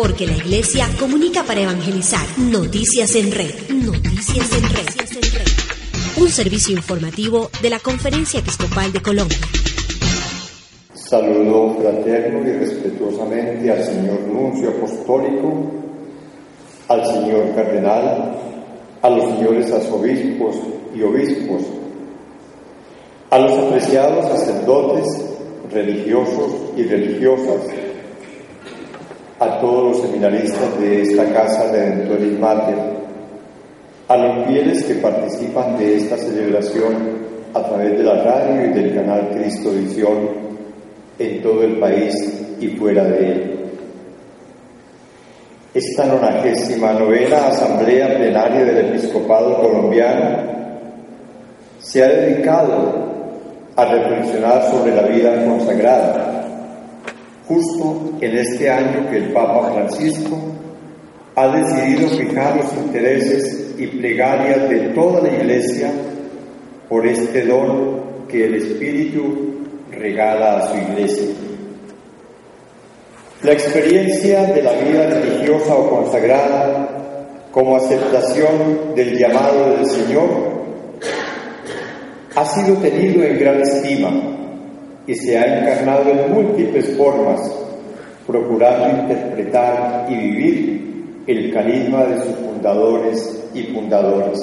porque la iglesia comunica para evangelizar. Noticias en red. Noticias en red. Un servicio informativo de la Conferencia Episcopal de Colombia. Saludo fraterno y respetuosamente al señor nuncio apostólico, al señor cardenal, a los señores arzobispos y obispos, a los apreciados sacerdotes, religiosos y religiosas, a todos los seminaristas de esta casa Redentoris Mater, a los fieles que participan de esta celebración a través de la radio y del canal Cristo Visión en todo el país y fuera de él. Esta nonagésima novena Asamblea Plenaria del Episcopado Colombiano se ha dedicado a reflexionar sobre la vida consagrada justo en este año que el Papa Francisco ha decidido fijar los intereses y plegarias de toda la Iglesia por este don que el Espíritu regala a su Iglesia. La experiencia de la vida religiosa o consagrada como aceptación del llamado del Señor ha sido tenido en gran estima que se ha encarnado en múltiples formas, procurando interpretar y vivir el carisma de sus fundadores y fundadoras.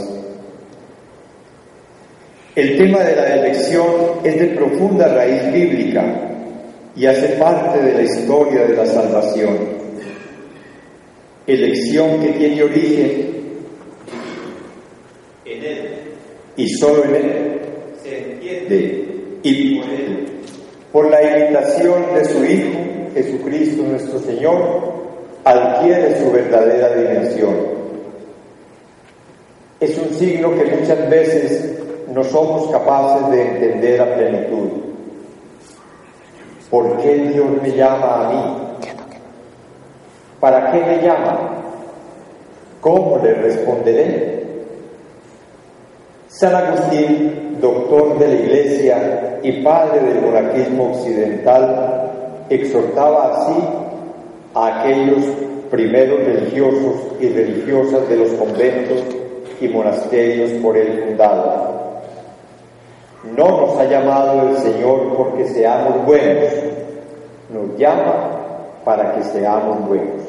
El tema de la elección es de profunda raíz bíblica y hace parte de la historia de la salvación. Elección que tiene origen en Él y solo en Él se entiende y por Él por la imitación de su Hijo, Jesucristo nuestro Señor, adquiere su verdadera dimensión. Es un signo que muchas veces no somos capaces de entender a plenitud. ¿Por qué Dios me llama a mí? ¿Para qué me llama? ¿Cómo le responderé? San Agustín, doctor de la Iglesia y padre del monaquismo occidental, exhortaba así a aquellos primeros religiosos y religiosas de los conventos y monasterios por él fundados. No nos ha llamado el Señor porque seamos buenos, nos llama para que seamos buenos.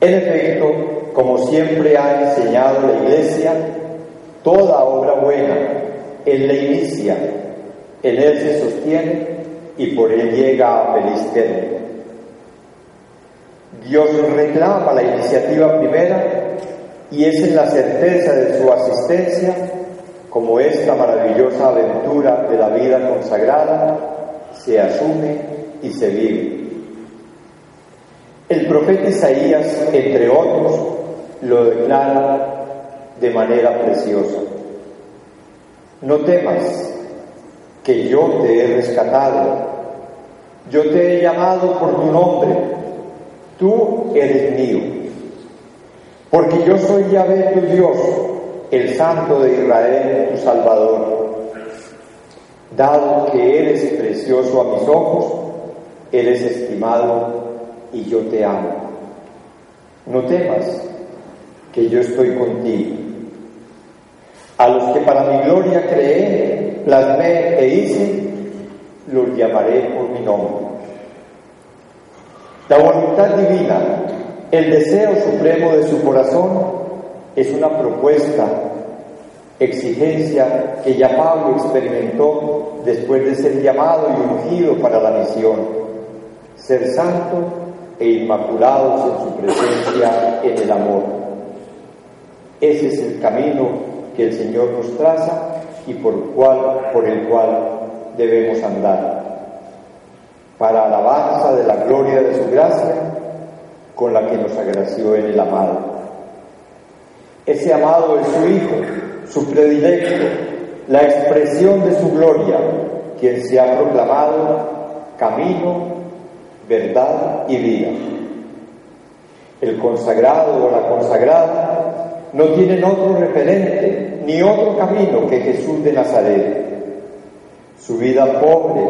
En efecto, como siempre ha enseñado la Iglesia, toda obra buena, Él la inicia, en Él se sostiene y por Él llega a feliz término. Dios reclama la iniciativa primera y es en la certeza de su asistencia como esta maravillosa aventura de la vida consagrada se asume y se vive. El profeta Isaías, entre otros, lo declara de manera preciosa. No temas, que yo te he rescatado, yo te he llamado por tu nombre, tú eres mío, porque yo soy Yahvé tu Dios, el Santo de Israel, tu Salvador. Dado que eres precioso a mis ojos, eres estimado y yo te amo. No temas, que yo estoy contigo. A los que para mi gloria creé, plasmé e hice, los llamaré por mi nombre. La voluntad divina, el deseo supremo de su corazón, es una propuesta, exigencia que ya Pablo experimentó después de ser llamado y ungido para la misión, ser santo e inmaculados en su presencia en el amor. Ese es el camino el Señor nos traza y por, cual, por el cual debemos andar, para alabanza de la gloria de su gracia con la que nos agració en el amado. Ese amado es su Hijo, su predilecto, la expresión de su gloria, quien se ha proclamado camino, verdad y vida. El consagrado o la consagrada no tienen otro referente ni otro camino que Jesús de Nazaret. Su vida pobre,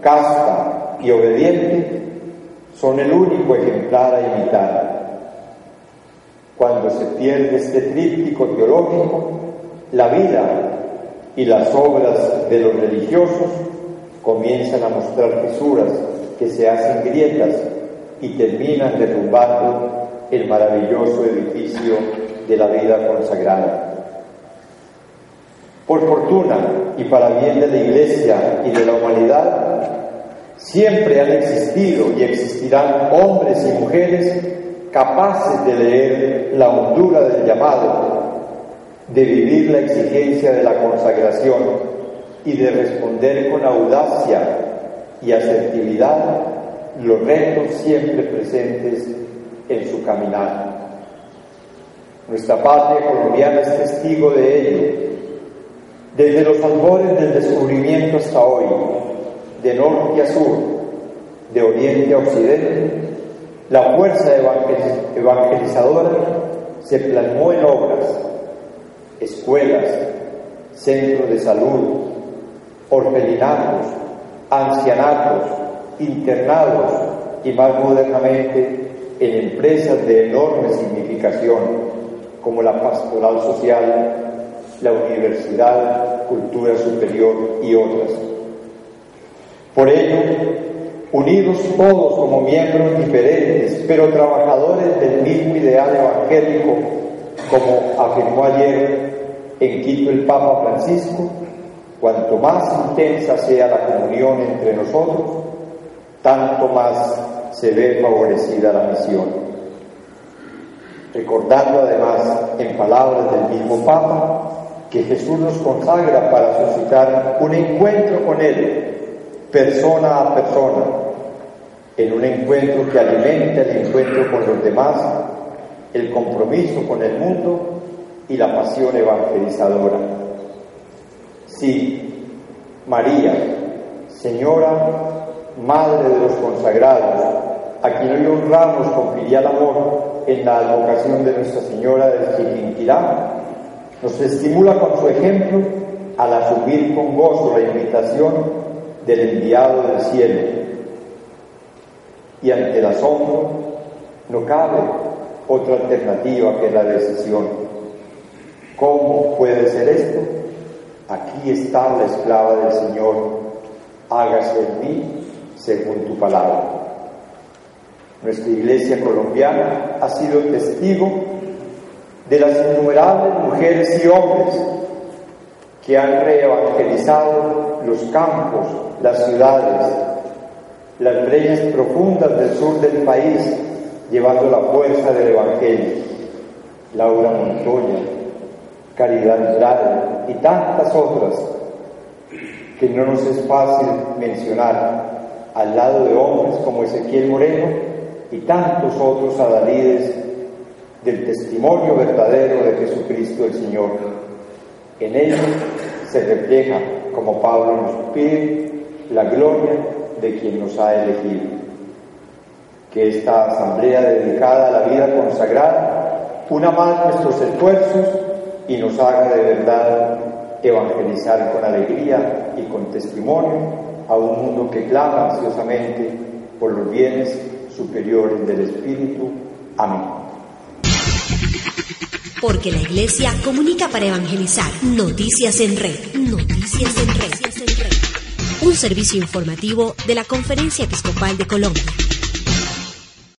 casta y obediente son el único ejemplar a imitar. Cuando se pierde este tríptico teológico, la vida y las obras de los religiosos comienzan a mostrar fisuras que se hacen grietas y terminan derrumbando el maravilloso edificio de la vida consagrada. Por fortuna y para bien de la Iglesia y de la humanidad, siempre han existido y existirán hombres y mujeres capaces de leer la hondura del llamado, de vivir la exigencia de la consagración y de responder con audacia y asertividad los retos siempre presentes en su caminar. Nuestra patria colombiana es testigo de ello. Desde los albores del descubrimiento hasta hoy, de norte a sur, de oriente a occidente, la fuerza evangelizadora se plasmó en obras, escuelas, centros de salud, orfelinatos, ancianatos, internados y más modernamente en empresas de enorme significación como la pastoral social, la universidad, cultura superior y otras. Por ello, unidos todos como miembros diferentes, pero trabajadores del mismo ideal evangélico, como afirmó ayer en Quito el Papa Francisco, cuanto más intensa sea la comunión entre nosotros, tanto más se ve favorecida la misión recordando además en palabras del mismo Papa que Jesús nos consagra para suscitar un encuentro con Él, persona a persona, en un encuentro que alimenta el encuentro con los demás, el compromiso con el mundo y la pasión evangelizadora. Sí, María, Señora, Madre de los consagrados, a quien hoy honramos con filial amor, en la advocación de Nuestra Señora del Chiquinquirá, nos estimula con su ejemplo al asumir con gozo la invitación del enviado del cielo. Y ante el asombro no cabe otra alternativa que la decisión. ¿Cómo puede ser esto? Aquí está la esclava del Señor, hágase en mí según tu palabra. Nuestra iglesia colombiana ha sido testigo de las innumerables mujeres y hombres que han reevangelizado los campos, las ciudades, las breñas profundas del sur del país, llevando la fuerza del Evangelio. Laura Montoya, Caridad Andrade y tantas otras que no nos es fácil mencionar al lado de hombres como Ezequiel Moreno, y tantos otros adalides del testimonio verdadero de Jesucristo el Señor. En ellos se refleja, como Pablo nos pide, la gloria de quien nos ha elegido. Que esta asamblea dedicada a la vida consagrada una más nuestros esfuerzos y nos haga de verdad evangelizar con alegría y con testimonio a un mundo que clama ansiosamente por los bienes superiores del Espíritu. Amén. Porque la Iglesia comunica para evangelizar. Noticias en red. Noticias en red. Un servicio informativo de la Conferencia Episcopal de Colombia.